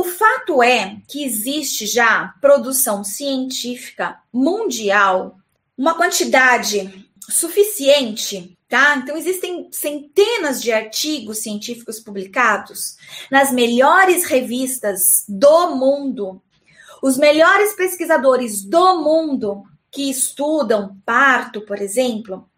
O fato é que existe já produção científica mundial, uma quantidade suficiente, tá? Então existem centenas de artigos científicos publicados nas melhores revistas do mundo. Os melhores pesquisadores do mundo que estudam parto, por exemplo,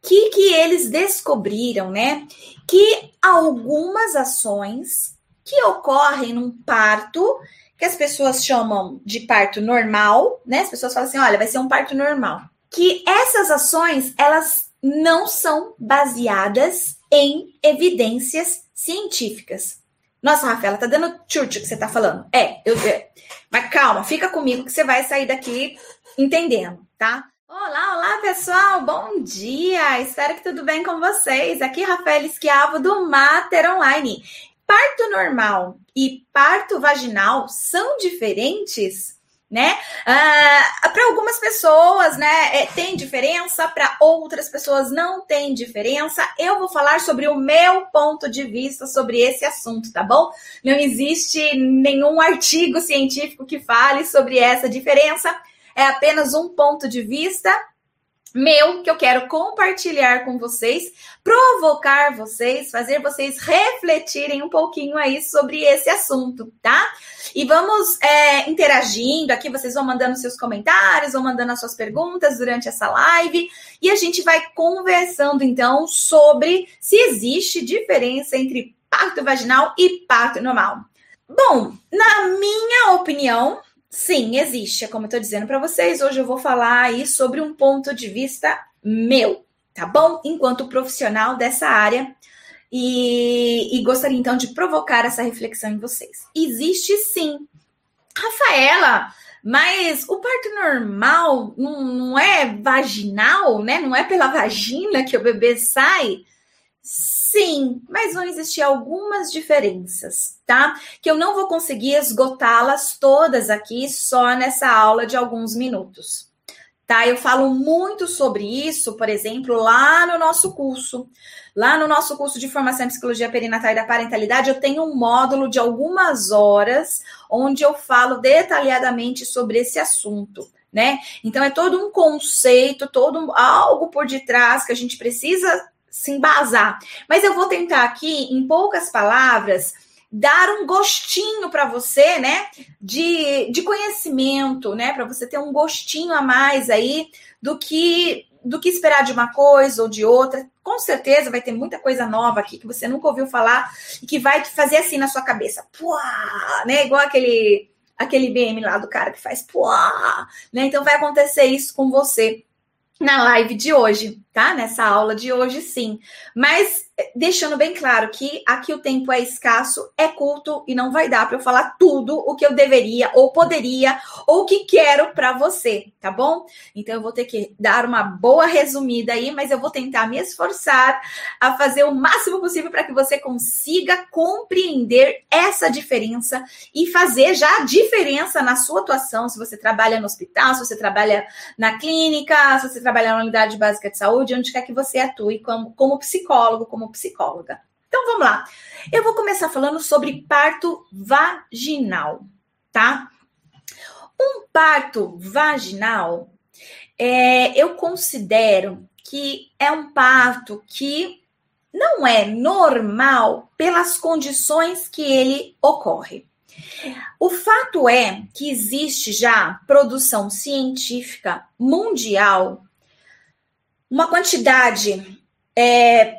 que que eles descobriram, né? Que algumas ações que ocorrem num parto, que as pessoas chamam de parto normal, né? As pessoas falam assim, olha, vai ser um parto normal. Que essas ações, elas não são baseadas em evidências científicas. Nossa, Rafaela, tá dando chute que você tá falando. É, eu, é. Mas calma, fica comigo que você vai sair daqui entendendo, tá? Olá, olá pessoal, bom dia! Espero que tudo bem com vocês. Aqui Rafael Esquiavo do Mater Online. Parto normal e parto vaginal são diferentes? né? Ah, para algumas pessoas, né, é, tem diferença, para outras pessoas não tem diferença. Eu vou falar sobre o meu ponto de vista sobre esse assunto, tá bom? Não existe nenhum artigo científico que fale sobre essa diferença. É apenas um ponto de vista meu que eu quero compartilhar com vocês, provocar vocês, fazer vocês refletirem um pouquinho aí sobre esse assunto, tá? E vamos é, interagindo aqui, vocês vão mandando seus comentários, vão mandando as suas perguntas durante essa live e a gente vai conversando então sobre se existe diferença entre parto vaginal e parto normal. Bom, na minha opinião, Sim, existe. É como eu estou dizendo para vocês, hoje eu vou falar aí sobre um ponto de vista meu, tá bom? Enquanto profissional dessa área. E, e gostaria então de provocar essa reflexão em vocês. Existe sim. Rafaela, mas o parto normal não, não é vaginal, né? Não é pela vagina que o bebê sai? Sim, mas vão existir algumas diferenças, tá? Que eu não vou conseguir esgotá-las todas aqui só nessa aula de alguns minutos. Tá? Eu falo muito sobre isso, por exemplo, lá no nosso curso. Lá no nosso curso de formação em psicologia perinatal e da parentalidade, eu tenho um módulo de algumas horas onde eu falo detalhadamente sobre esse assunto. Né? Então é todo um conceito, todo algo por detrás que a gente precisa se embasar. Mas eu vou tentar aqui, em poucas palavras, dar um gostinho para você, né, de, de conhecimento, né, para você ter um gostinho a mais aí do que do que esperar de uma coisa ou de outra. Com certeza vai ter muita coisa nova aqui que você nunca ouviu falar e que vai fazer assim na sua cabeça. Puá, né? Igual aquele aquele BM lá do cara que faz puá, né? Então vai acontecer isso com você na live de hoje, tá? Nessa aula de hoje, sim. Mas deixando bem claro que aqui o tempo é escasso, é curto e não vai dar para eu falar tudo o que eu deveria ou poderia ou que quero para você, tá bom? Então eu vou ter que dar uma boa resumida aí, mas eu vou tentar me esforçar a fazer o máximo possível para que você consiga compreender essa diferença e fazer já a diferença na sua atuação, se você trabalha no hospital, se você trabalha na clínica, se você trabalha na unidade básica de saúde, onde quer que você atue como, como psicólogo, como psicóloga. Então vamos lá. Eu vou começar falando sobre parto vaginal, tá? Um parto vaginal, é, eu considero que é um parto que não é normal pelas condições que ele ocorre. O fato é que existe já produção científica mundial, uma quantidade é,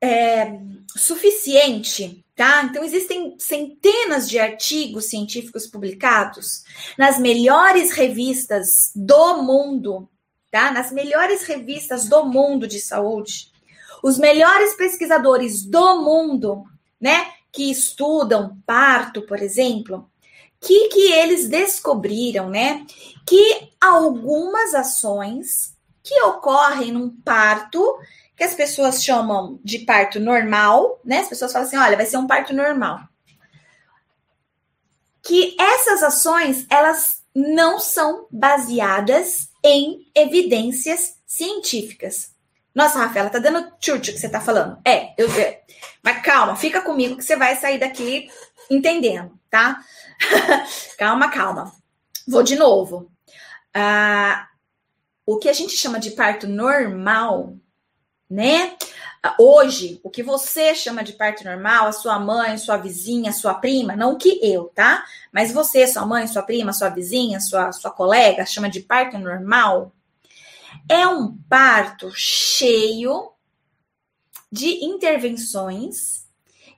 é, suficiente, tá? Então, existem centenas de artigos científicos publicados nas melhores revistas do mundo, tá? Nas melhores revistas do mundo de saúde. Os melhores pesquisadores do mundo, né? Que estudam parto, por exemplo, que que eles descobriram, né? Que algumas ações que ocorrem num parto que as pessoas chamam de parto normal, né? As pessoas falam assim: olha, vai ser um parto normal. Que essas ações, elas não são baseadas em evidências científicas. Nossa, Rafaela, tá dando chute que você tá falando. É, eu, é. Mas calma, fica comigo que você vai sair daqui entendendo, tá? calma, calma. Vou de novo. Ah, o que a gente chama de parto normal, né? Hoje, o que você chama de parto normal, a sua mãe, sua vizinha, sua prima, não que eu, tá? Mas você, sua mãe, sua prima, sua vizinha, sua, sua colega, chama de parto normal, é um parto cheio de intervenções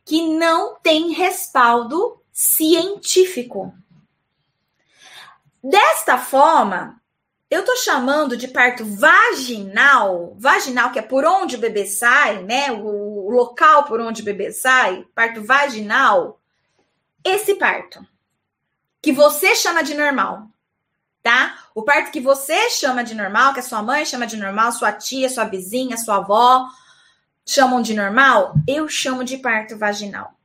que não tem respaldo científico. Desta forma, eu tô chamando de parto vaginal, vaginal que é por onde o bebê sai, né? O, o local por onde o bebê sai, parto vaginal. Esse parto que você chama de normal, tá? O parto que você chama de normal, que a sua mãe chama de normal, sua tia, sua vizinha, sua avó chamam de normal, eu chamo de parto vaginal.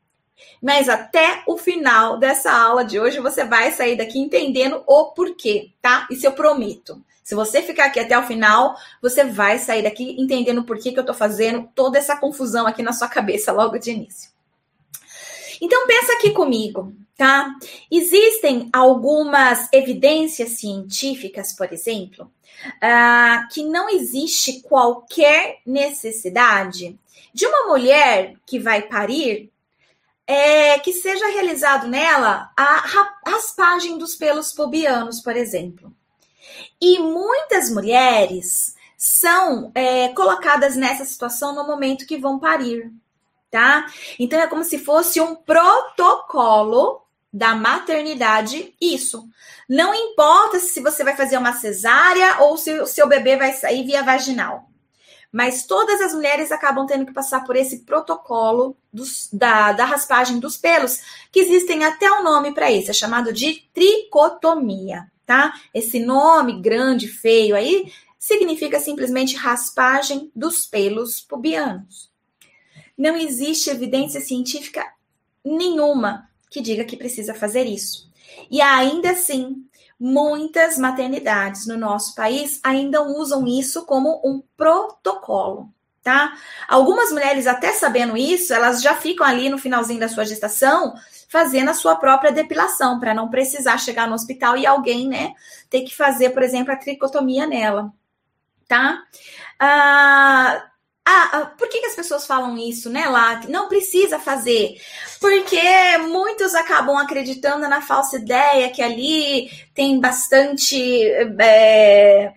Mas até o final dessa aula de hoje você vai sair daqui entendendo o porquê, tá? Isso eu prometo. Se você ficar aqui até o final, você vai sair daqui entendendo o porquê que eu tô fazendo toda essa confusão aqui na sua cabeça logo de início. Então pensa aqui comigo, tá? Existem algumas evidências científicas, por exemplo, uh, que não existe qualquer necessidade de uma mulher que vai parir é, que seja realizado nela a raspagem dos pelos pubianos, por exemplo. E muitas mulheres são é, colocadas nessa situação no momento que vão parir, tá? Então é como se fosse um protocolo da maternidade, isso. Não importa se você vai fazer uma cesárea ou se o seu bebê vai sair via vaginal mas todas as mulheres acabam tendo que passar por esse protocolo dos, da, da raspagem dos pelos, que existem até um nome para isso, é chamado de tricotomia, tá? Esse nome grande, feio aí, significa simplesmente raspagem dos pelos pubianos. Não existe evidência científica nenhuma que diga que precisa fazer isso. E ainda assim, muitas maternidades no nosso país ainda usam isso como um protocolo, tá? Algumas mulheres, até sabendo isso, elas já ficam ali no finalzinho da sua gestação fazendo a sua própria depilação, para não precisar chegar no hospital e alguém, né, ter que fazer, por exemplo, a tricotomia nela, tá? Ah, ah, ah, por que, que, as pessoas falam isso, né, lá? Não precisa fazer. Porque muitos acabam acreditando na falsa ideia que ali tem bastante é,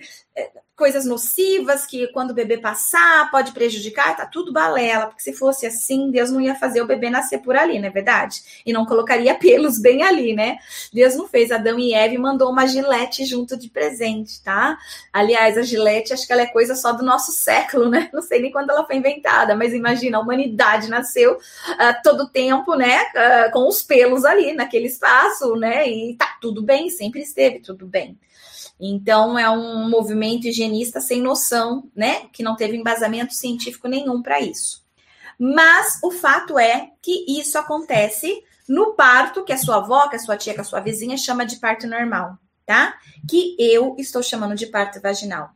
coisas nocivas que quando o bebê passar pode prejudicar, tá tudo balela, porque se fosse assim, Deus não ia fazer o bebê nascer por ali, não é verdade? E não colocaria pelos bem ali, né? Deus não fez Adão e Eva e mandou uma gilete junto de presente, tá? Aliás, a gilete acho que ela é coisa só do nosso século, né? Não sei nem quando ela foi inventada, mas imagina, a humanidade nasceu uh, todo tempo, né? Uh, com os pelos ali naquele espaço, né? E tá tudo bem, sempre esteve tudo bem. Então, é um movimento higienista sem noção, né? Que não teve embasamento científico nenhum para isso. Mas o fato é que isso acontece no parto que a sua avó, que a sua tia, que a sua vizinha chama de parto normal, tá? Que eu estou chamando de parto vaginal.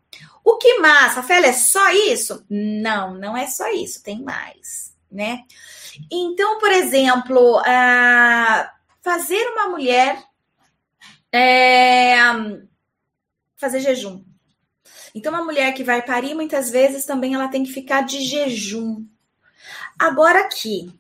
O que mais, Rafaela, é só isso? Não, não é só isso, tem mais, né? Então, por exemplo, uh, fazer uma mulher é, fazer jejum. Então, uma mulher que vai parir, muitas vezes também ela tem que ficar de jejum. Agora aqui,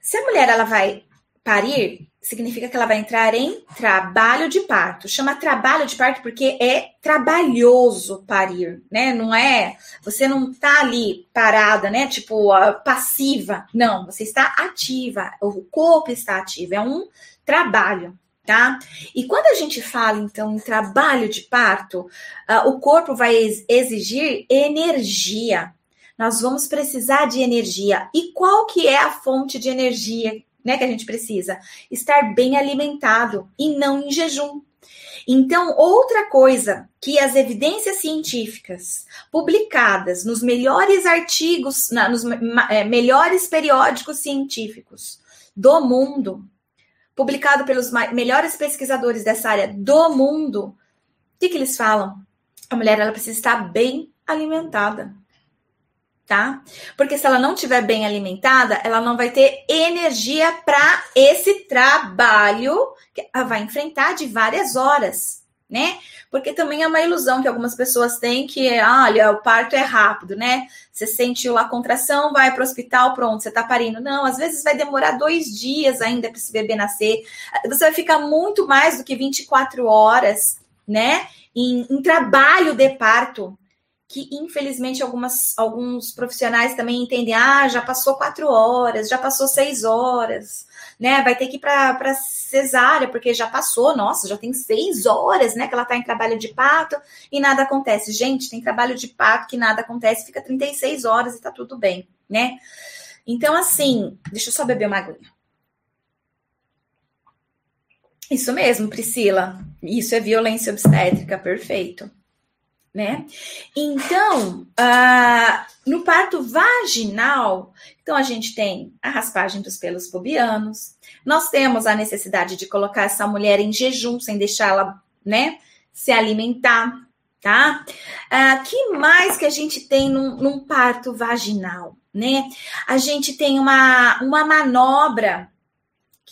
se a mulher ela vai parir, significa que ela vai entrar em trabalho de parto. Chama trabalho de parto porque é trabalhoso parir, né? Não é, você não tá ali parada, né? Tipo, passiva. Não, você está ativa. O corpo está ativo. É um trabalho tá? E quando a gente fala, então, em trabalho de parto, uh, o corpo vai exigir energia. Nós vamos precisar de energia. E qual que é a fonte de energia, né, que a gente precisa? Estar bem alimentado e não em jejum. Então, outra coisa que as evidências científicas publicadas nos melhores artigos, na, nos é, melhores periódicos científicos do mundo, publicado pelos melhores pesquisadores dessa área do mundo, o que, que eles falam? A mulher ela precisa estar bem alimentada. Tá? Porque se ela não estiver bem alimentada, ela não vai ter energia para esse trabalho que ela vai enfrentar de várias horas, né? Porque também é uma ilusão que algumas pessoas têm que, olha, o parto é rápido, né? Você sentiu a contração, vai para o hospital, pronto, você está parindo. Não, às vezes vai demorar dois dias ainda para esse bebê nascer. Você vai ficar muito mais do que 24 horas, né? Em, em trabalho de parto que infelizmente algumas, alguns profissionais também entendem, ah, já passou quatro horas, já passou seis horas, né? Vai ter que ir para cesárea, porque já passou, nossa, já tem seis horas, né? Que ela está em trabalho de parto e nada acontece. Gente, tem trabalho de parto que nada acontece, fica 36 horas e tá tudo bem, né? Então, assim, deixa eu só beber uma aguinha. Isso mesmo, Priscila. Isso é violência obstétrica, perfeito né? Então, uh, no parto vaginal, então a gente tem a raspagem dos pelos pubianos, nós temos a necessidade de colocar essa mulher em jejum, sem deixá-la, né, se alimentar, tá? Uh, que mais que a gente tem num, num parto vaginal, né? A gente tem uma, uma manobra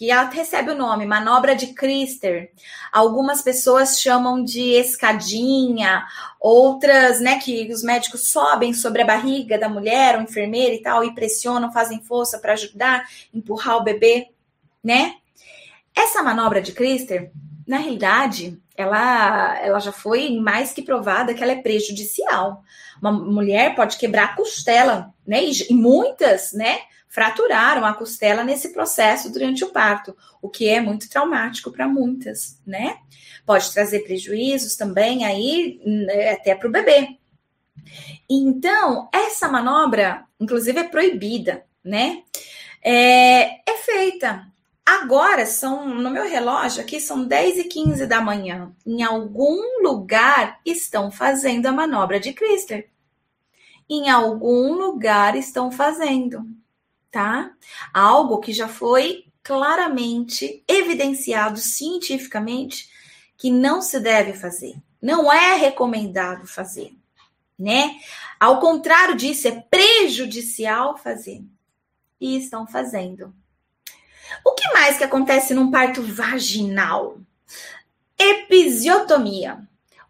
que ela recebe o nome manobra de Christer. Algumas pessoas chamam de escadinha, outras, né, que os médicos sobem sobre a barriga da mulher, o enfermeiro e tal, e pressionam, fazem força para ajudar, empurrar o bebê, né? Essa manobra de Christer, na realidade, ela, ela já foi mais que provada que ela é prejudicial. Uma mulher pode quebrar a costela, né? E, e muitas, né? Fraturaram a costela nesse processo durante o parto, o que é muito traumático para muitas, né? Pode trazer prejuízos também aí né, até para o bebê. Então, essa manobra, inclusive, é proibida, né? É, é feita. Agora são, no meu relógio aqui, são 10 e 15 da manhã. Em algum lugar estão fazendo a manobra de Christer. Em algum lugar estão fazendo tá? Algo que já foi claramente evidenciado cientificamente que não se deve fazer, não é recomendado fazer, né? Ao contrário disso, é prejudicial fazer. E estão fazendo. O que mais que acontece num parto vaginal? Episiotomia.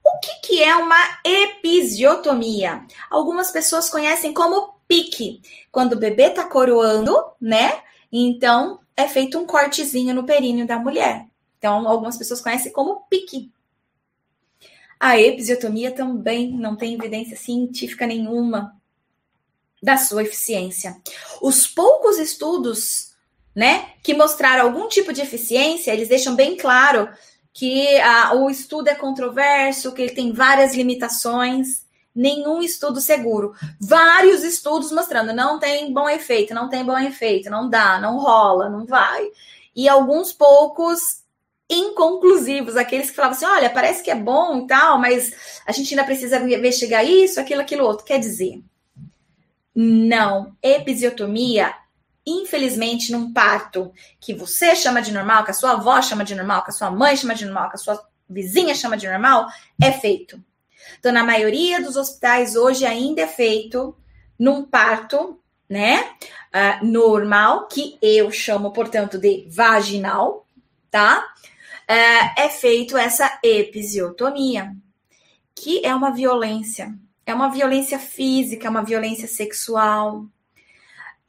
O que, que é uma episiotomia? Algumas pessoas conhecem como pique. Quando o bebê tá coroando, né? Então é feito um cortezinho no períneo da mulher. Então, algumas pessoas conhecem como pique. A episiotomia também não tem evidência científica nenhuma da sua eficiência. Os poucos estudos, né, que mostraram algum tipo de eficiência, eles deixam bem claro que a, o estudo é controverso, que ele tem várias limitações nenhum estudo seguro. Vários estudos mostrando não tem bom efeito, não tem bom efeito, não dá, não rola, não vai. E alguns poucos inconclusivos, aqueles que falavam assim: olha, parece que é bom e tal, mas a gente ainda precisa investigar isso, aquilo, aquilo outro. Quer dizer, não. Episiotomia, infelizmente, num parto que você chama de normal, que a sua avó chama de normal, que a sua mãe chama de normal, que a sua vizinha chama de normal, é feito. Então, na maioria dos hospitais hoje ainda é feito num parto, né? Uh, normal, que eu chamo, portanto, de vaginal, tá? Uh, é feito essa episiotomia, que é uma violência. É uma violência física, é uma violência sexual.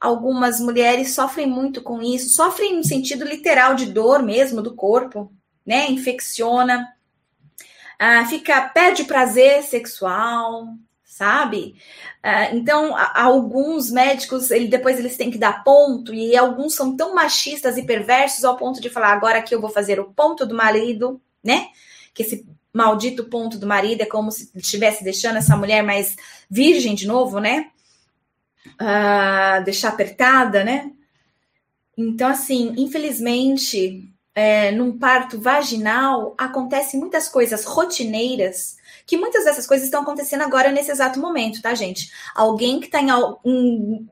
Algumas mulheres sofrem muito com isso, sofrem no sentido literal de dor mesmo do corpo, né? Infecciona ah, fica perde prazer sexual, sabe? Ah, então, alguns médicos, ele, depois eles têm que dar ponto, e alguns são tão machistas e perversos ao ponto de falar: agora que eu vou fazer o ponto do marido, né? Que esse maldito ponto do marido é como se estivesse deixando essa mulher mais virgem de novo, né? Ah, deixar apertada, né? Então, assim, infelizmente, é, num parto vaginal, acontecem muitas coisas rotineiras, que muitas dessas coisas estão acontecendo agora nesse exato momento, tá, gente? Alguém que está em, em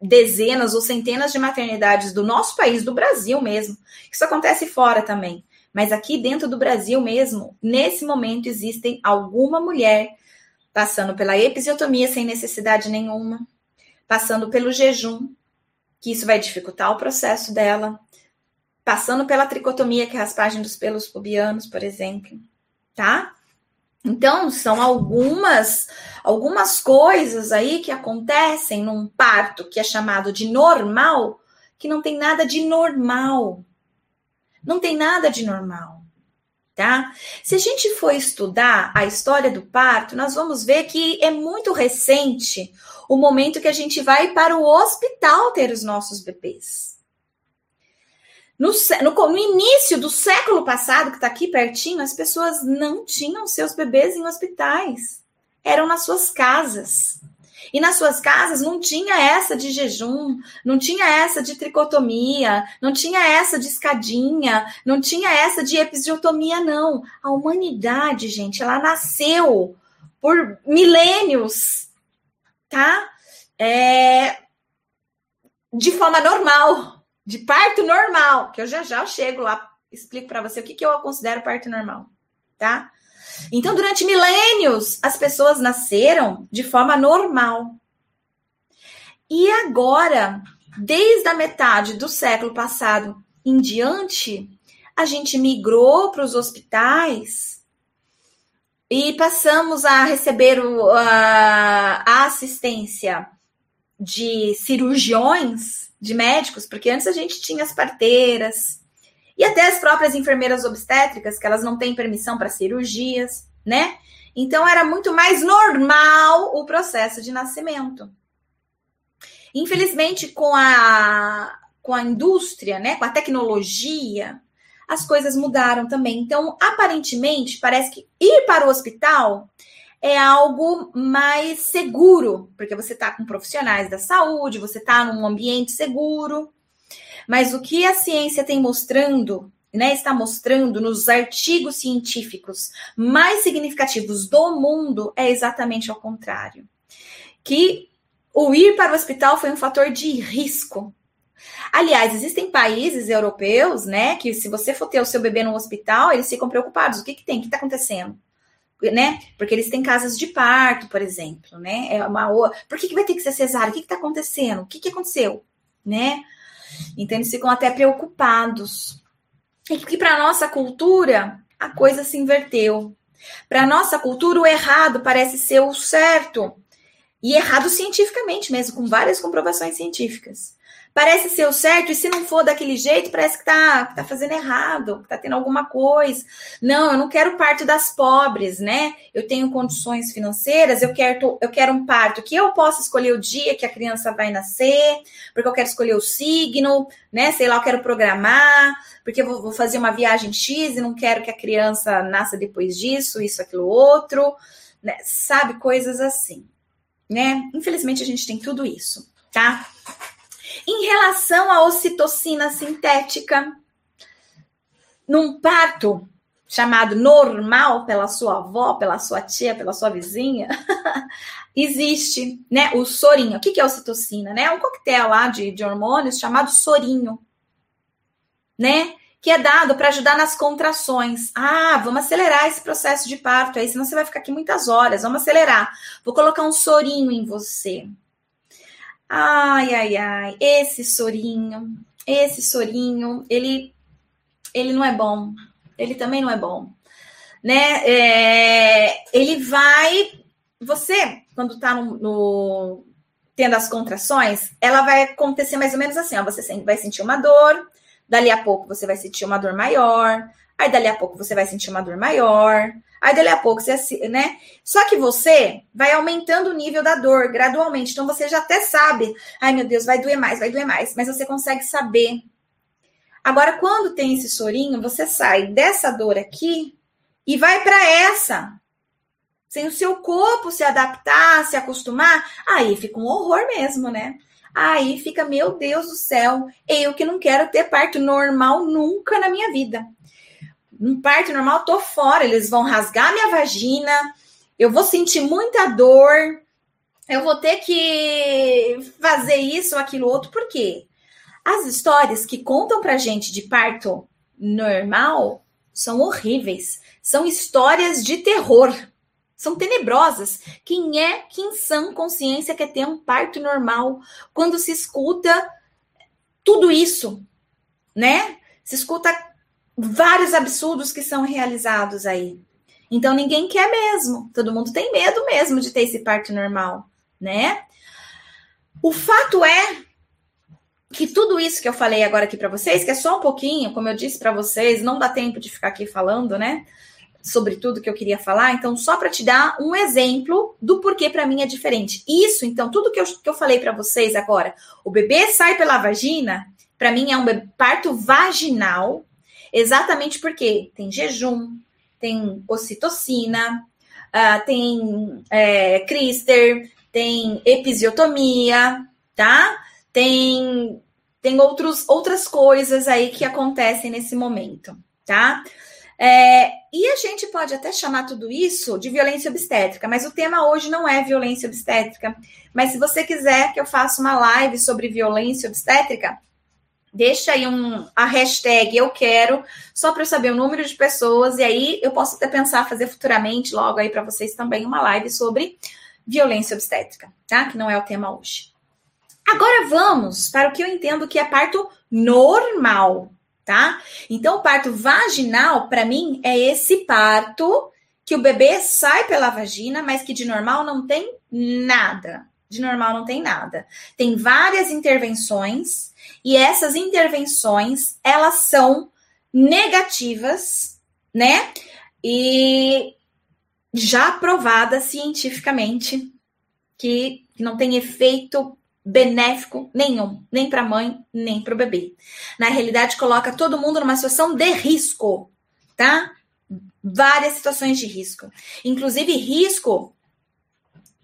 dezenas ou centenas de maternidades do nosso país, do Brasil mesmo. Isso acontece fora também. Mas aqui dentro do Brasil mesmo, nesse momento, existem alguma mulher passando pela episiotomia sem necessidade nenhuma, passando pelo jejum, que isso vai dificultar o processo dela, passando pela tricotomia, que é a raspagem dos pelos pubianos, por exemplo, tá? Então, são algumas algumas coisas aí que acontecem num parto que é chamado de normal, que não tem nada de normal. Não tem nada de normal, tá? Se a gente for estudar a história do parto, nós vamos ver que é muito recente o momento que a gente vai para o hospital ter os nossos bebês. No, no, no, início do século passado, que está aqui pertinho, as pessoas não tinham seus bebês em hospitais. Eram nas suas casas. E nas suas casas não tinha essa de jejum, não tinha essa de tricotomia, não tinha essa de escadinha, não tinha essa de episiotomia, não. A humanidade, gente, ela nasceu por milênios, tá? É... De forma normal de parto normal, que eu já já chego lá, explico para você o que, que eu considero parto normal, tá? Então, durante milênios, as pessoas nasceram de forma normal. E agora, desde a metade do século passado em diante, a gente migrou para os hospitais e passamos a receber o, a, a assistência de cirurgiões de médicos, porque antes a gente tinha as parteiras e até as próprias enfermeiras obstétricas, que elas não têm permissão para cirurgias, né? Então era muito mais normal o processo de nascimento. Infelizmente, com a, com a indústria, né, com a tecnologia, as coisas mudaram também. Então, aparentemente, parece que ir para o hospital é algo mais seguro, porque você está com profissionais da saúde, você está num ambiente seguro. Mas o que a ciência tem mostrando, né, está mostrando nos artigos científicos mais significativos do mundo é exatamente ao contrário. Que o ir para o hospital foi um fator de risco. Aliás, existem países europeus, né, que se você for ter o seu bebê no hospital, eles ficam preocupados. O que, que tem? O que está acontecendo? Né? Porque eles têm casas de parto, por exemplo, né? É uma Por que, que vai ter que ser cesárea? O que está acontecendo? O que, que aconteceu? Né? Então eles ficam até preocupados. E que para nossa cultura a coisa se inverteu. Para nossa cultura o errado parece ser o certo. E errado cientificamente mesmo, com várias comprovações científicas parece ser o certo, e se não for daquele jeito, parece que tá, tá fazendo errado, que tá tendo alguma coisa. Não, eu não quero parto das pobres, né? Eu tenho condições financeiras, eu quero, eu quero um parto que eu possa escolher o dia que a criança vai nascer, porque eu quero escolher o signo, né? Sei lá, eu quero programar, porque eu vou, vou fazer uma viagem X e não quero que a criança nasça depois disso, isso, aquilo, outro, né? Sabe, coisas assim, né? Infelizmente a gente tem tudo isso, tá? Em relação à ocitocina sintética, num parto chamado normal pela sua avó, pela sua tia, pela sua vizinha, existe, né, o sorinho. O que é ocitocina, né? É um coquetel lá de, de hormônios chamado sorinho, né? Que é dado para ajudar nas contrações. Ah, vamos acelerar esse processo de parto aí, senão você vai ficar aqui muitas horas. Vamos acelerar. Vou colocar um sorinho em você. Ai, ai, ai, esse sorinho, esse sorinho, ele, ele não é bom. Ele também não é bom, né? É, ele vai, você quando tá no, no, tendo as contrações, ela vai acontecer mais ou menos assim, ó, você vai sentir uma dor, dali a pouco você vai sentir uma dor maior, aí dali a pouco você vai sentir uma dor maior, Aí dali a pouco você, né? Só que você vai aumentando o nível da dor gradualmente. Então você já até sabe, ai meu Deus, vai doer mais, vai doer mais, mas você consegue saber. Agora, quando tem esse sorinho, você sai dessa dor aqui e vai para essa. Sem o seu corpo se adaptar, se acostumar, aí fica um horror mesmo, né? Aí fica, meu Deus do céu, eu que não quero ter parto normal nunca na minha vida um parto normal, tô fora. Eles vão rasgar minha vagina, eu vou sentir muita dor, eu vou ter que fazer isso aquilo outro, por quê? As histórias que contam pra gente de parto normal são horríveis. São histórias de terror. são tenebrosas. Quem é que em sã consciência quer ter um parto normal quando se escuta tudo isso, né? Se escuta vários absurdos que são realizados aí. Então ninguém quer mesmo. Todo mundo tem medo mesmo de ter esse parto normal, né? O fato é que tudo isso que eu falei agora aqui para vocês, que é só um pouquinho, como eu disse para vocês, não dá tempo de ficar aqui falando, né? sobre tudo que eu queria falar, então só para te dar um exemplo do porquê para mim é diferente. Isso, então, tudo que eu, que eu falei para vocês agora, o bebê sai pela vagina, para mim é um parto vaginal, exatamente porque tem jejum, tem ocitocina, uh, tem é, Crister, tem episiotomia, tá? Tem, tem outros, outras coisas aí que acontecem nesse momento, tá? É, e a gente pode até chamar tudo isso de violência obstétrica, mas o tema hoje não é violência obstétrica. Mas se você quiser que eu faça uma live sobre violência obstétrica, deixa aí um, a hashtag eu quero, só para eu saber o número de pessoas, e aí eu posso até pensar fazer futuramente, logo aí para vocês também, uma live sobre violência obstétrica, tá? Que não é o tema hoje. Agora vamos para o que eu entendo que é parto normal tá? Então, o parto vaginal, para mim, é esse parto que o bebê sai pela vagina, mas que de normal não tem nada. De normal não tem nada. Tem várias intervenções e essas intervenções, elas são negativas, né? E já provadas cientificamente que não tem efeito benéfico nenhum, nem para a mãe, nem para o bebê. Na realidade, coloca todo mundo numa situação de risco, tá? Várias situações de risco, inclusive risco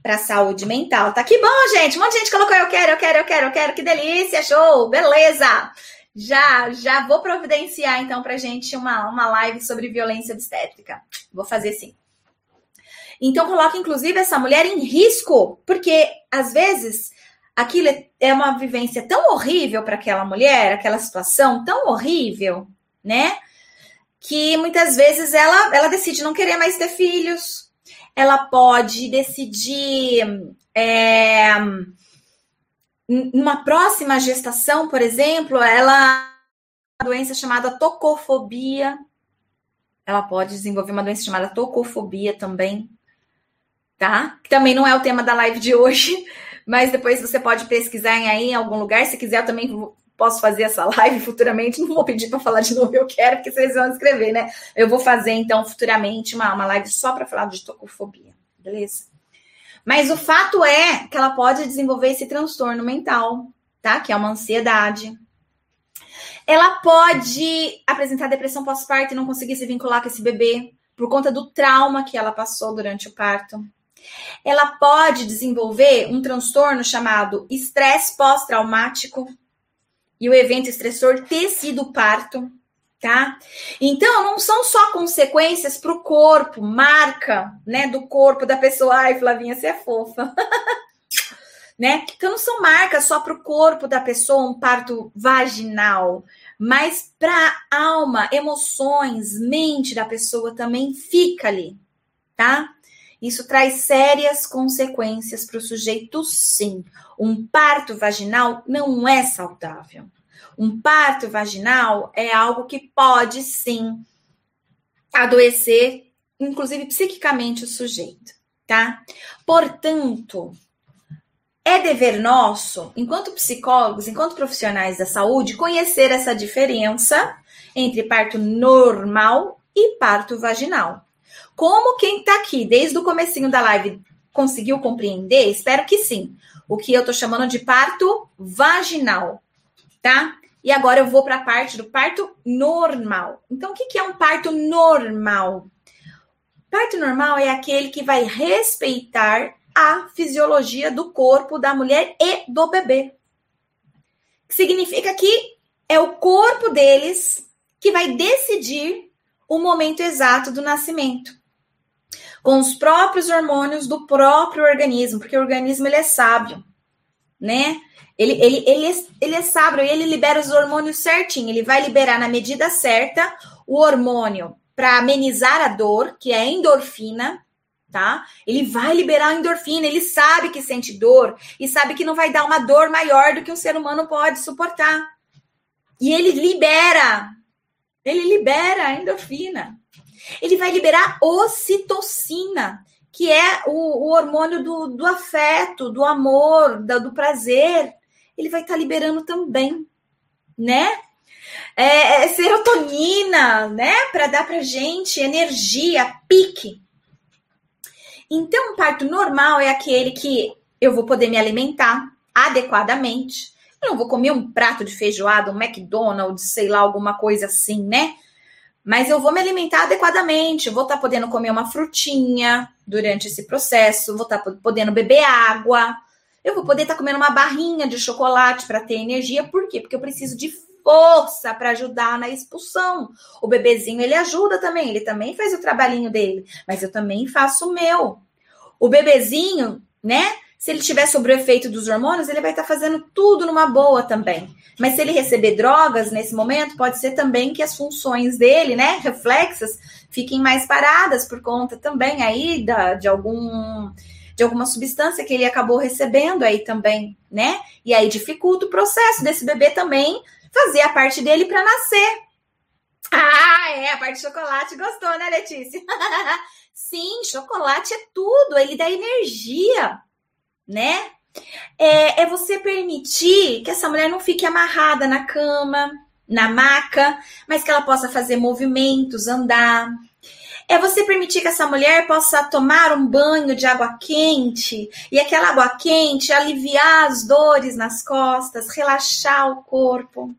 para saúde mental. Tá que bom, gente. Um monte de gente colocou eu quero, eu quero, eu quero, eu quero. Que delícia, show, beleza. Já, já vou providenciar então para gente uma, uma live sobre violência obstétrica. Vou fazer sim. Então coloca inclusive essa mulher em risco, porque às vezes aquilo é uma vivência tão horrível para aquela mulher, aquela situação tão horrível, né? Que muitas vezes ela, ela decide não querer mais ter filhos. Ela pode decidir é, numa próxima gestação, por exemplo, ela uma doença chamada tocofobia. Ela pode desenvolver uma doença chamada tocofobia também, tá? Que também não é o tema da live de hoje, mas depois você pode pesquisar aí em algum lugar. Se quiser, eu também posso fazer essa live futuramente. Não vou pedir para falar de novo, eu quero, porque vocês vão escrever, né? Eu vou fazer, então, futuramente, uma, uma live só para falar de tocofobia, beleza? Mas o fato é que ela pode desenvolver esse transtorno mental, tá? Que é uma ansiedade. Ela pode apresentar depressão pós-parto e não conseguir se vincular com esse bebê por conta do trauma que ela passou durante o parto ela pode desenvolver um transtorno chamado estresse pós-traumático e o evento estressor ter sido parto, tá? Então, não são só consequências para o corpo, marca, né, do corpo da pessoa. Ai, Flavinha, você é fofa. né? Então, não são marcas só para o corpo da pessoa, um parto vaginal, mas para alma, emoções, mente da pessoa também fica ali, tá? Isso traz sérias consequências para o sujeito, sim. Um parto vaginal não é saudável. Um parto vaginal é algo que pode, sim, adoecer, inclusive psiquicamente, o sujeito, tá? Portanto, é dever nosso, enquanto psicólogos, enquanto profissionais da saúde, conhecer essa diferença entre parto normal e parto vaginal. Como quem está aqui desde o comecinho da live conseguiu compreender? Espero que sim. O que eu estou chamando de parto vaginal, tá? E agora eu vou para a parte do parto normal. Então, o que, que é um parto normal? Parto normal é aquele que vai respeitar a fisiologia do corpo da mulher e do bebê. Significa que é o corpo deles que vai decidir o momento exato do nascimento com os próprios hormônios do próprio organismo, porque o organismo ele é sábio, né? Ele, ele, ele, é, ele é sábio e ele libera os hormônios certinho. Ele vai liberar na medida certa o hormônio para amenizar a dor, que é a endorfina, tá? Ele vai liberar a endorfina, ele sabe que sente dor e sabe que não vai dar uma dor maior do que um ser humano pode suportar. E ele libera. Ele libera a endorfina. Ele vai liberar ocitocina, que é o, o hormônio do, do, afeto, do amor, do, do prazer. Ele vai estar tá liberando também, né? É, é serotonina, né? Para dar para gente energia, pique. Então, um parto normal é aquele que eu vou poder me alimentar adequadamente. Eu não vou comer um prato de feijoada, um McDonald's, sei lá, alguma coisa assim, né? Mas eu vou me alimentar adequadamente, vou estar tá podendo comer uma frutinha durante esse processo, vou estar tá podendo beber água, eu vou poder estar tá comendo uma barrinha de chocolate para ter energia. Por quê? Porque eu preciso de força para ajudar na expulsão. O bebezinho, ele ajuda também, ele também faz o trabalhinho dele, mas eu também faço o meu. O bebezinho, né? Se ele tiver sobre o efeito dos hormônios, ele vai estar tá fazendo tudo numa boa também. Mas se ele receber drogas nesse momento, pode ser também que as funções dele, né, reflexas, fiquem mais paradas por conta também aí da, de algum de alguma substância que ele acabou recebendo aí também, né? E aí dificulta o processo desse bebê também fazer a parte dele para nascer. Ah, é, a parte de chocolate gostou, né, Letícia? Sim, chocolate é tudo, ele dá energia, né? É, é, você permitir que essa mulher não fique amarrada na cama, na maca, mas que ela possa fazer movimentos, andar. É você permitir que essa mulher possa tomar um banho de água quente e aquela água quente aliviar as dores nas costas, relaxar o corpo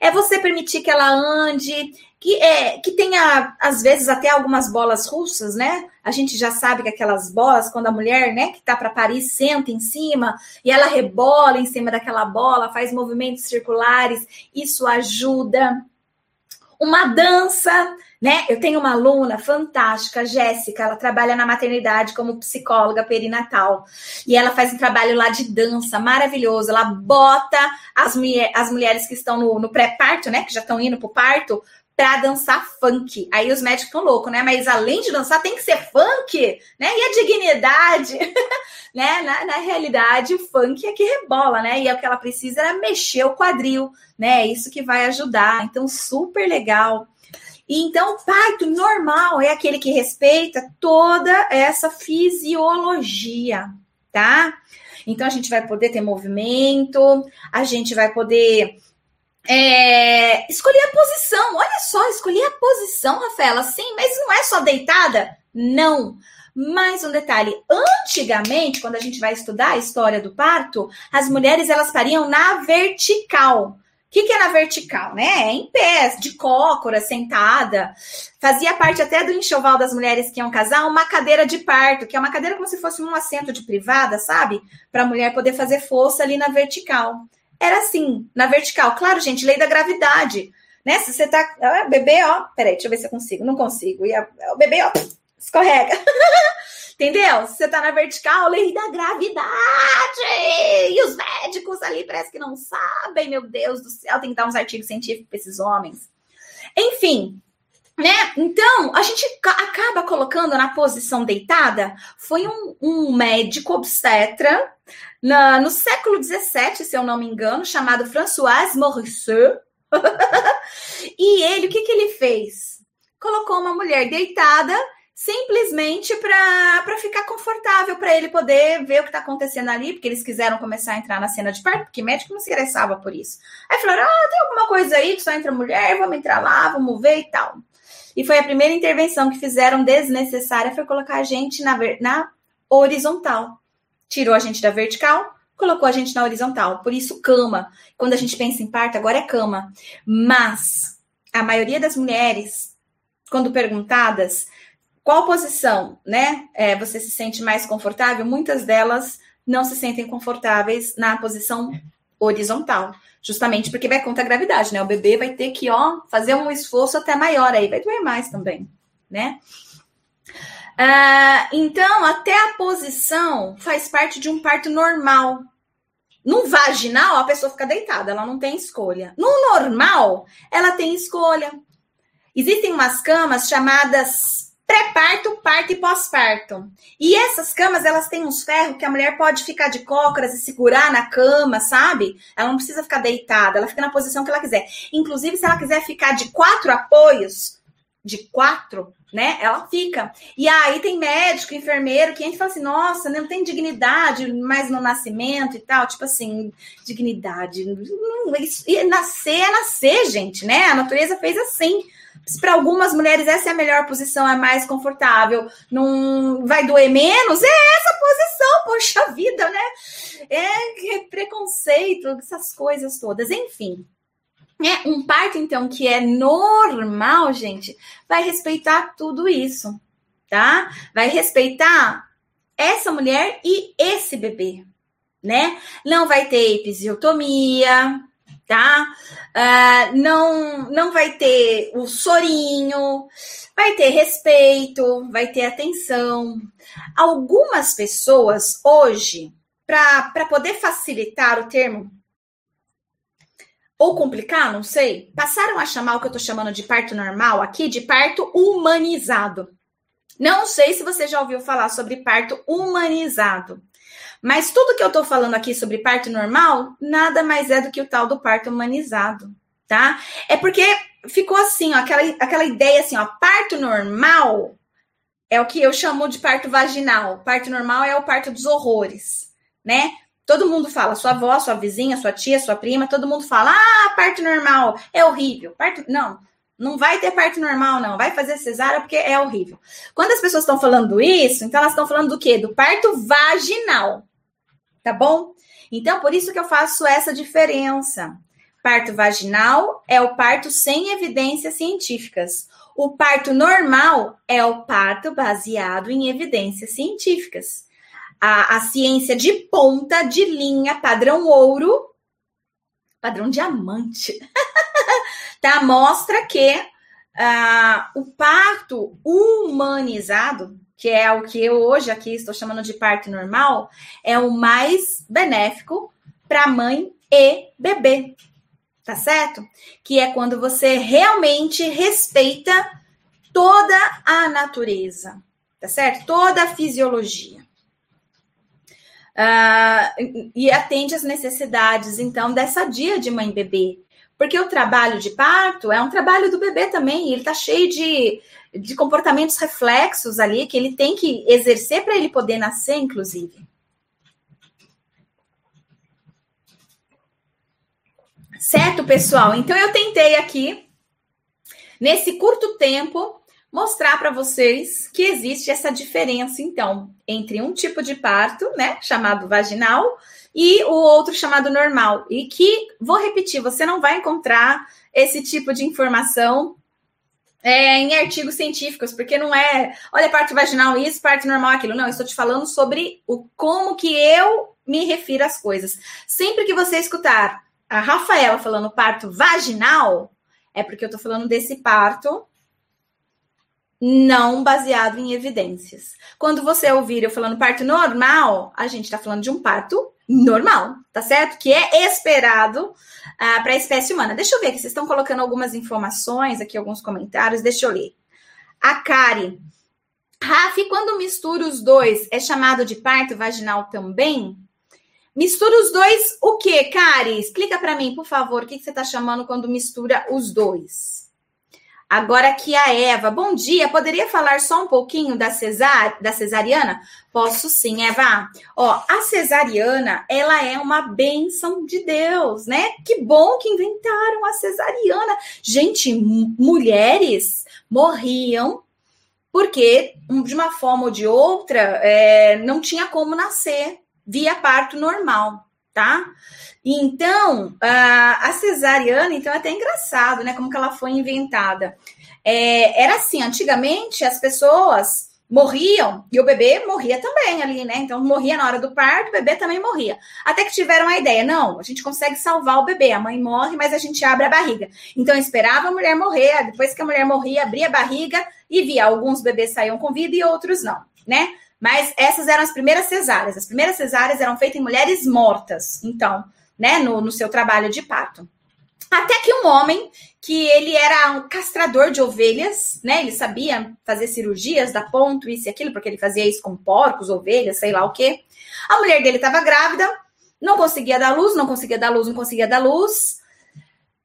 é você permitir que ela ande, que, é, que tenha, às vezes, até algumas bolas russas, né? A gente já sabe que aquelas bolas, quando a mulher, né, que tá para Paris, senta em cima e ela rebola em cima daquela bola, faz movimentos circulares, isso ajuda. Uma dança, né? Eu tenho uma aluna fantástica, Jéssica, ela trabalha na maternidade como psicóloga perinatal. E ela faz um trabalho lá de dança maravilhoso. Ela bota as, mulher, as mulheres que estão no, no pré-parto, né? Que já estão indo pro parto, para dançar funk. Aí os médicos ficam loucos, né? Mas além de dançar, tem que ser funk, né? E a dignidade, né? Na, na, realidade, o funk é que rebola, né? E é o que ela precisa é mexer o quadril, né? É isso que vai ajudar. Então, super legal. E então, parto normal é aquele que respeita toda essa fisiologia, tá? Então, a gente vai poder ter movimento, a gente vai poder é, escolher a posição. Olha só, escolher a posição, Rafaela. Sim, mas não é só deitada? Não. Mais um detalhe: antigamente, quando a gente vai estudar a história do parto, as mulheres elas pariam na vertical que, que é na vertical, né? É em pés, de cócora, sentada. Fazia parte até do enxoval das mulheres que iam casar uma cadeira de parto, que é uma cadeira como se fosse um assento de privada, sabe? Para a mulher poder fazer força ali na vertical. Era assim, na vertical. Claro, gente, lei da gravidade. Né? Se você tá. Ah, bebê, ó. Peraí, deixa eu ver se eu consigo. Não consigo. E a, o bebê, ó, escorrega. Entendeu? Você tá na vertical, lei da gravidade! E os médicos ali parece que não sabem, meu Deus do céu, tem que dar uns artigos científicos para esses homens. Enfim, né? Então, a gente acaba colocando na posição deitada. Foi um, um médico obstetra na, no século XVII, se eu não me engano, chamado François Morisseau. e ele, o que, que ele fez? Colocou uma mulher deitada simplesmente para ficar confortável, para ele poder ver o que está acontecendo ali, porque eles quiseram começar a entrar na cena de parto, porque médico não se interessava por isso. Aí falaram: ah, tem alguma coisa aí que só entra mulher, vamos entrar lá, vamos ver e tal. E foi a primeira intervenção que fizeram desnecessária, foi colocar a gente na, na horizontal. Tirou a gente da vertical, colocou a gente na horizontal. Por isso, cama. Quando a gente pensa em parto, agora é cama. Mas a maioria das mulheres, quando perguntadas, qual posição, né? É, você se sente mais confortável? Muitas delas não se sentem confortáveis na posição horizontal, justamente porque vai contra a gravidade, né? O bebê vai ter que, ó, fazer um esforço até maior aí, vai doer mais também, né? Ah, então, até a posição faz parte de um parto normal. No vaginal, a pessoa fica deitada, ela não tem escolha. No normal, ela tem escolha. Existem umas camas chamadas pré-parto, parto e pós-parto. E essas camas, elas têm uns ferros que a mulher pode ficar de cócoras e segurar na cama, sabe? Ela não precisa ficar deitada, ela fica na posição que ela quiser. Inclusive, se ela quiser ficar de quatro apoios, de quatro, né? Ela fica. E aí tem médico, enfermeiro, que a gente fala assim, nossa, não tem dignidade mais no nascimento e tal. Tipo assim, dignidade. Isso, nascer é nascer, gente, né? A natureza fez assim para algumas mulheres essa é a melhor posição, é mais confortável, não vai doer menos, é essa posição, poxa vida, né? É, é preconceito, essas coisas todas, enfim. É um parto, então, que é normal, gente, vai respeitar tudo isso, tá? Vai respeitar essa mulher e esse bebê, né? Não vai ter episiotomia, tá? Uh, não, não vai ter o sorinho, vai ter respeito, vai ter atenção. Algumas pessoas hoje, para poder facilitar o termo, ou complicar, não sei, passaram a chamar o que eu tô chamando de parto normal aqui de parto humanizado. Não sei se você já ouviu falar sobre parto humanizado. Mas tudo que eu tô falando aqui sobre parto normal, nada mais é do que o tal do parto humanizado, tá? É porque ficou assim, ó, aquela, aquela ideia assim, ó, parto normal é o que eu chamo de parto vaginal. Parto normal é o parto dos horrores, né? Todo mundo fala, sua avó, sua vizinha, sua tia, sua prima, todo mundo fala: "Ah, parto normal é horrível". Parto não, não vai ter parto normal, não. Vai fazer cesárea porque é horrível. Quando as pessoas estão falando isso, então elas estão falando do quê? Do parto vaginal. Tá bom? Então, por isso que eu faço essa diferença. Parto vaginal é o parto sem evidências científicas. O parto normal é o parto baseado em evidências científicas. A, a ciência de ponta, de linha, padrão ouro, padrão diamante. tá? Mostra que uh, o parto humanizado, que é o que eu hoje aqui estou chamando de parto normal, é o mais benéfico para mãe e bebê. Tá certo? Que é quando você realmente respeita toda a natureza, tá certo? Toda a fisiologia. Uh, e atende às necessidades, então, dessa dia de mãe bebê. Porque o trabalho de parto é um trabalho do bebê também, ele está cheio de, de comportamentos reflexos ali que ele tem que exercer para ele poder nascer, inclusive. Certo, pessoal? Então eu tentei aqui, nesse curto tempo, mostrar para vocês que existe essa diferença, então, entre um tipo de parto, né, chamado vaginal, e o outro chamado normal. E que, vou repetir, você não vai encontrar esse tipo de informação é, em artigos científicos, porque não é, olha, parte vaginal isso, parte normal aquilo. Não, estou te falando sobre o como que eu me refiro às coisas. Sempre que você escutar a Rafaela falando parto vaginal, é porque eu estou falando desse parto não baseado em evidências. Quando você ouvir eu falando parto normal, a gente está falando de um parto normal, tá certo? Que é esperado uh, para a espécie humana. Deixa eu ver que vocês estão colocando algumas informações aqui, alguns comentários. Deixa eu ler. A Kari. Rafi, quando mistura os dois, é chamado de parto vaginal também? Mistura os dois o quê, Kari? Explica para mim, por favor, o que, que você está chamando quando mistura os dois? Agora aqui a Eva, bom dia. Poderia falar só um pouquinho da, cesar, da cesariana? Posso sim, Eva. Ó, a cesariana, ela é uma benção de Deus, né? Que bom que inventaram a cesariana. Gente, mulheres morriam porque, de uma forma ou de outra, é, não tinha como nascer via parto normal tá? Então, a, cesariana, então, é até engraçado, né? Como que ela foi inventada. É, era assim, antigamente as pessoas morriam e o bebê morria também ali, né? Então, morria na hora do parto, o bebê também morria. Até que tiveram a ideia, não, a gente consegue salvar o bebê, a mãe morre, mas a gente abre a barriga. Então, esperava a mulher morrer, depois que a mulher morria, abria a barriga e via, alguns bebês saíam com vida e outros não, né? Mas essas eram as primeiras cesáreas. As primeiras cesáreas eram feitas em mulheres mortas, então, né, no, no seu trabalho de parto. Até que um homem que ele era um castrador de ovelhas, né? Ele sabia fazer cirurgias, dar ponto, isso e aquilo, porque ele fazia isso com porcos, ovelhas, sei lá o quê. A mulher dele estava grávida, não conseguia dar luz, não conseguia dar luz, não conseguia dar luz.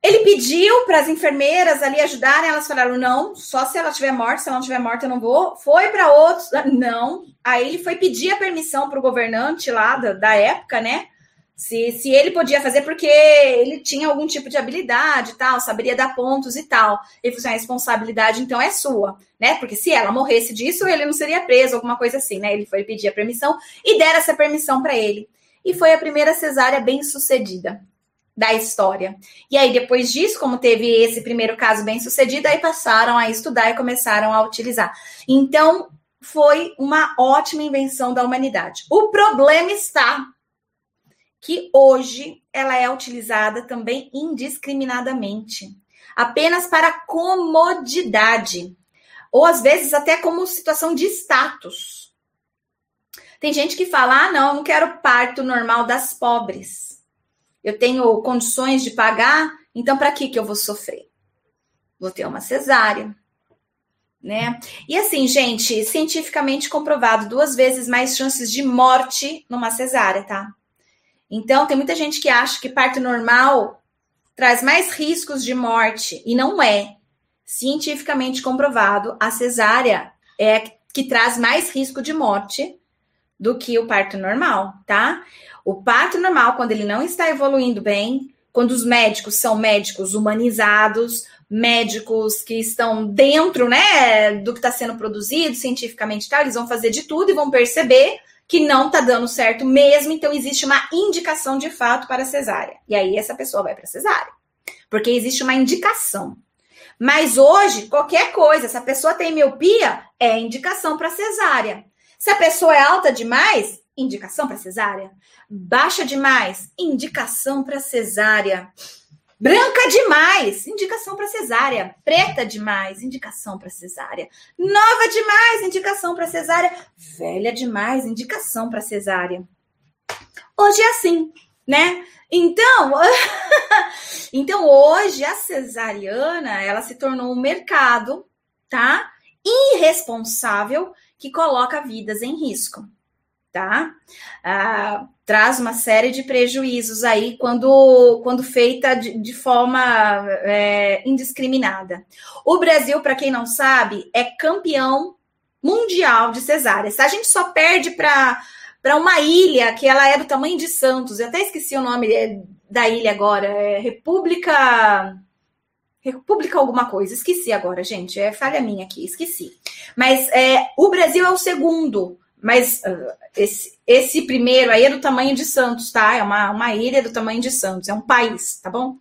Ele pediu para as enfermeiras ali ajudarem, elas falaram: não, só se ela estiver morta, se ela não estiver morta, eu não vou. Foi para outros, não. Aí ele foi pedir a permissão para o governante lá da, da época, né? Se, se ele podia fazer, porque ele tinha algum tipo de habilidade tal, saberia dar pontos e tal. Ele falou assim: a responsabilidade então é sua, né? Porque se ela morresse disso, ele não seria preso, alguma coisa assim, né? Ele foi pedir a permissão e deram essa permissão para ele. E foi a primeira cesárea bem sucedida da história. E aí, depois disso, como teve esse primeiro caso bem sucedido, aí passaram a estudar e começaram a utilizar. Então, foi uma ótima invenção da humanidade. O problema está que hoje ela é utilizada também indiscriminadamente, apenas para comodidade, ou às vezes até como situação de status. Tem gente que fala: ah, não, eu não quero parto normal das pobres. Eu tenho condições de pagar, então para que, que eu vou sofrer? Vou ter uma cesárea. Né? E assim, gente, cientificamente comprovado, duas vezes mais chances de morte numa cesárea, tá? Então, tem muita gente que acha que parto normal traz mais riscos de morte, e não é. Cientificamente comprovado, a cesárea é que traz mais risco de morte do que o parto normal, tá? O parto normal, quando ele não está evoluindo bem, quando os médicos são médicos humanizados, médicos que estão dentro, né, do que está sendo produzido cientificamente, tá? Eles vão fazer de tudo e vão perceber que não está dando certo mesmo, então existe uma indicação de fato para cesárea. E aí essa pessoa vai para cesárea. Porque existe uma indicação. Mas hoje, qualquer coisa, se a pessoa tem miopia, é indicação para cesárea. Se a pessoa é alta demais, indicação para cesárea. Baixa demais, indicação para cesárea. Branca demais, indicação para cesárea. Preta demais, indicação para cesárea. Nova demais, indicação para cesárea. Velha demais, indicação para cesárea. Hoje é assim, né? Então, então hoje a cesariana, ela se tornou um mercado, tá? Irresponsável que coloca vidas em risco tá? Ah, traz uma série de prejuízos aí quando, quando feita de, de forma é, indiscriminada. O Brasil, para quem não sabe, é campeão mundial de cesáreas. A gente só perde para para uma ilha que ela é do tamanho de Santos. Eu até esqueci o nome é, da ilha agora. É República República alguma coisa, esqueci agora, gente. É falha minha aqui, esqueci. Mas é, o Brasil é o segundo mas uh, esse, esse primeiro aí é do tamanho de Santos, tá? É uma, uma ilha do tamanho de Santos, é um país, tá bom?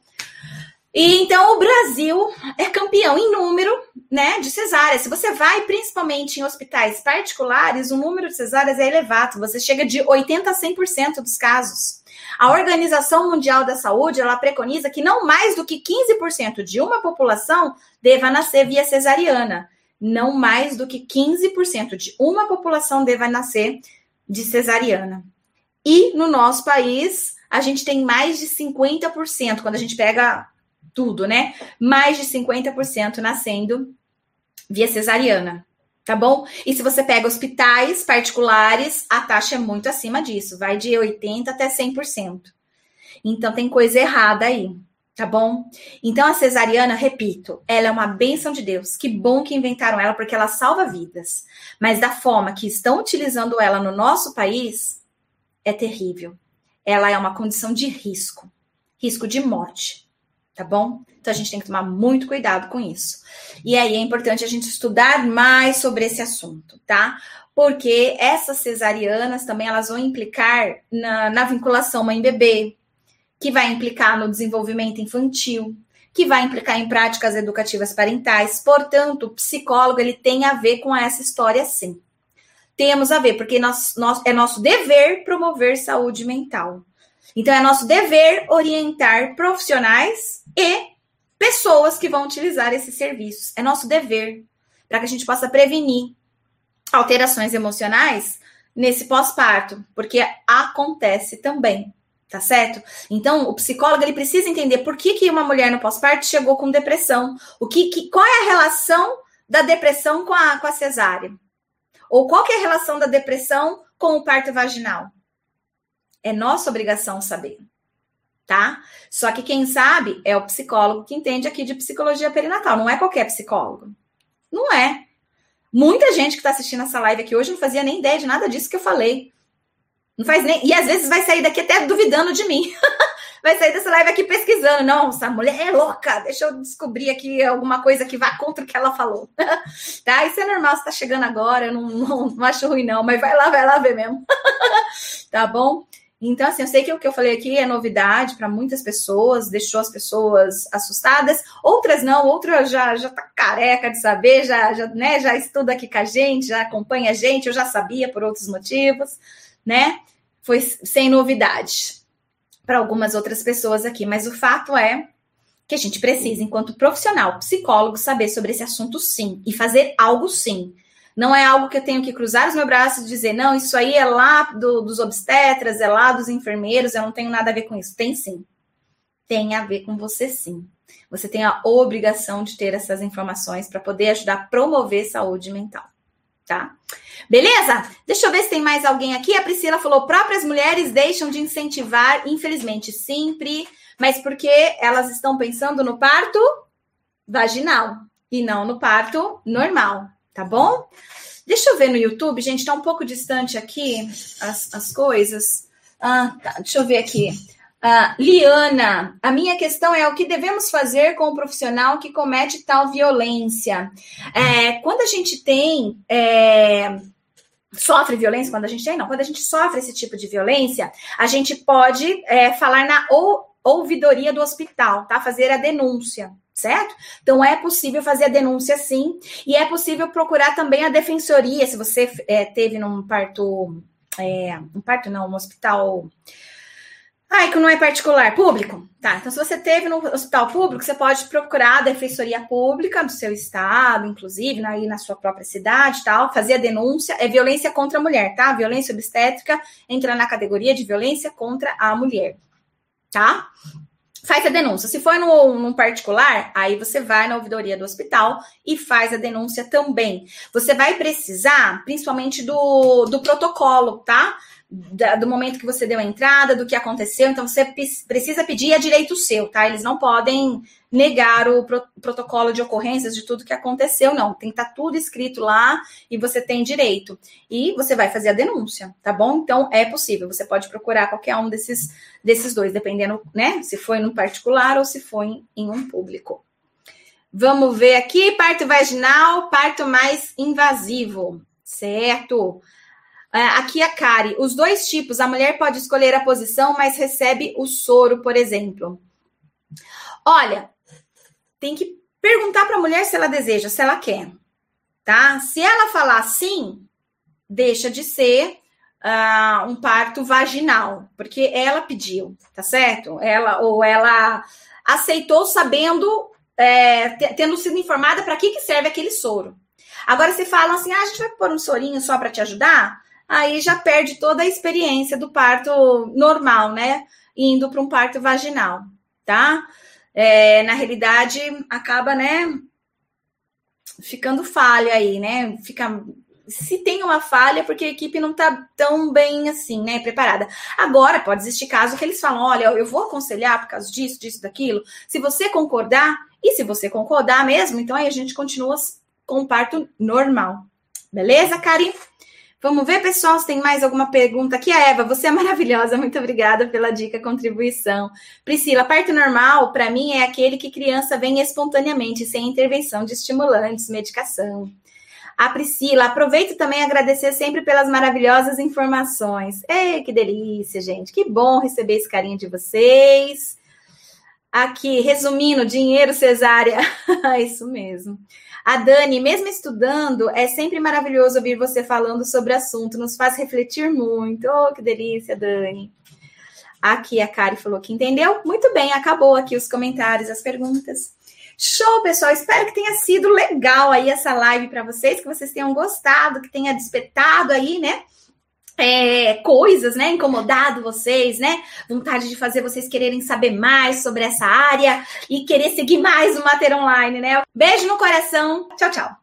E então o Brasil é campeão em número, né, de cesáreas. Se você vai principalmente em hospitais particulares, o número de cesáreas é elevado, você chega de 80 a 100% dos casos. A Organização Mundial da Saúde, ela preconiza que não mais do que 15% de uma população deva nascer via cesariana não mais do que 15% de uma população deva nascer de cesariana. E no nosso país, a gente tem mais de 50%, quando a gente pega tudo, né? Mais de 50% nascendo via cesariana, tá bom? E se você pega hospitais particulares, a taxa é muito acima disso, vai de 80% até 100%. Então tem coisa errada aí tá bom? Então a cesariana, repito, ela é uma bênção de Deus. Que bom que inventaram ela porque ela salva vidas. Mas da forma que estão utilizando ela no nosso país é terrível. Ela é uma condição de risco, risco de morte, tá bom? Então a gente tem que tomar muito cuidado com isso. E aí é importante a gente estudar mais sobre esse assunto, tá? Porque essas cesarianas também elas vão implicar na, na vinculação mãe-bebê, que vai implicar no desenvolvimento infantil, que vai implicar em práticas educativas parentais. Portanto, o psicólogo ele tem a ver com essa história sim. Temos a ver, porque nós, nós, é nosso dever promover saúde mental. Então, é nosso dever orientar profissionais e pessoas que vão utilizar esses serviços. É nosso dever para que a gente possa prevenir alterações emocionais nesse pós-parto, porque acontece também Tá certo? Então, o psicólogo ele precisa entender por que, que uma mulher no pós-parto chegou com depressão. O que, que, qual é a relação da depressão com a, com a cesárea? Ou qual é a relação da depressão com o parto vaginal? É nossa obrigação saber, tá? Só que quem sabe é o psicólogo que entende aqui de psicologia perinatal, não é qualquer psicólogo. Não é. Muita gente que está assistindo essa live aqui hoje não fazia nem ideia de nada disso que eu falei. Não faz nem. E às vezes vai sair daqui até duvidando de mim. vai sair dessa live aqui pesquisando. Não, essa mulher é louca. Deixa eu descobrir aqui alguma coisa que vá contra o que ela falou. tá? Isso é normal. Você tá chegando agora. Eu não, não, não acho ruim, não. Mas vai lá, vai lá ver mesmo. tá bom? Então, assim, eu sei que o que eu falei aqui é novidade para muitas pessoas, deixou as pessoas assustadas, outras não, outras já já tá careca de saber, já já, né, já estuda aqui com a gente, já acompanha a gente, eu já sabia por outros motivos, né? Foi sem novidade para algumas outras pessoas aqui, mas o fato é que a gente precisa, enquanto profissional, psicólogo, saber sobre esse assunto sim e fazer algo sim. Não é algo que eu tenho que cruzar os meus braços e dizer, não, isso aí é lá do, dos obstetras, é lá dos enfermeiros, eu não tenho nada a ver com isso. Tem sim. Tem a ver com você sim. Você tem a obrigação de ter essas informações para poder ajudar a promover saúde mental tá? Beleza? Deixa eu ver se tem mais alguém aqui. A Priscila falou: próprias mulheres deixam de incentivar, infelizmente, sempre, mas porque elas estão pensando no parto vaginal e não no parto normal, tá bom? Deixa eu ver no YouTube, gente, tá um pouco distante aqui as, as coisas. Ah, tá, deixa eu ver aqui. Uh, Liana, a minha questão é o que devemos fazer com o profissional que comete tal violência. É, quando a gente tem. É, sofre violência, quando a gente tem, não, quando a gente sofre esse tipo de violência, a gente pode é, falar na ou, ouvidoria do hospital, tá? Fazer a denúncia certo? Então é possível fazer a denúncia sim, e é possível procurar também a defensoria, se você é, teve num parto, é, um parto não, um hospital ah, que não é particular, público. Tá, então se você teve no hospital público, você pode procurar a defensoria pública do seu estado, inclusive, aí na sua própria cidade tal, fazer a denúncia. É violência contra a mulher, tá? Violência obstétrica entra na categoria de violência contra a mulher, tá? Faz a denúncia. Se for no, num particular, aí você vai na ouvidoria do hospital e faz a denúncia também. Você vai precisar, principalmente, do, do protocolo, tá? Da, do momento que você deu a entrada, do que aconteceu. Então, você precisa pedir a direito seu, tá? Eles não podem negar o pro, protocolo de ocorrências de tudo que aconteceu, não. Tem que estar tá tudo escrito lá e você tem direito. E você vai fazer a denúncia, tá bom? Então, é possível. Você pode procurar qualquer um desses, desses dois, dependendo, né? Se foi no particular ou se foi em, em um público. Vamos ver aqui, parto vaginal, parto mais invasivo, certo? É, aqui a Kari, os dois tipos, a mulher pode escolher a posição, mas recebe o soro, por exemplo. Olha, tem que perguntar para a mulher se ela deseja, se ela quer, tá? Se ela falar sim, deixa de ser uh, um parto vaginal, porque ela pediu, tá certo? Ela ou ela aceitou sabendo, é, tendo sido informada para que, que serve aquele soro. Agora, se falam assim, ah, a gente vai pôr um sorinho só para te ajudar, aí já perde toda a experiência do parto normal, né? Indo para um parto vaginal, tá? É, na realidade, acaba, né? Ficando falha aí, né? Fica. Se tem uma falha, porque a equipe não tá tão bem assim, né? Preparada. Agora, pode existir caso que eles falam: olha, eu vou aconselhar por causa disso, disso, daquilo. Se você concordar, e se você concordar mesmo, então aí a gente continua com o parto normal. Beleza, Kari? Vamos ver, pessoal, se tem mais alguma pergunta aqui. A Eva, você é maravilhosa, muito obrigada pela dica, contribuição. Priscila, parto normal, para mim, é aquele que criança vem espontaneamente, sem intervenção de estimulantes, medicação. A Priscila, aproveito também agradecer sempre pelas maravilhosas informações. Ei, que delícia, gente. Que bom receber esse carinho de vocês. Aqui, resumindo, dinheiro cesárea. Isso mesmo. A Dani, mesmo estudando, é sempre maravilhoso ouvir você falando sobre o assunto, nos faz refletir muito. Oh, que delícia, Dani. Aqui a Kari falou que entendeu. Muito bem, acabou aqui os comentários, as perguntas. Show, pessoal. Espero que tenha sido legal aí essa live para vocês, que vocês tenham gostado, que tenha despertado aí, né? É, coisas, né? Incomodado vocês, né? Vontade de fazer vocês quererem saber mais sobre essa área e querer seguir mais o Mater Online, né? Beijo no coração. Tchau, tchau.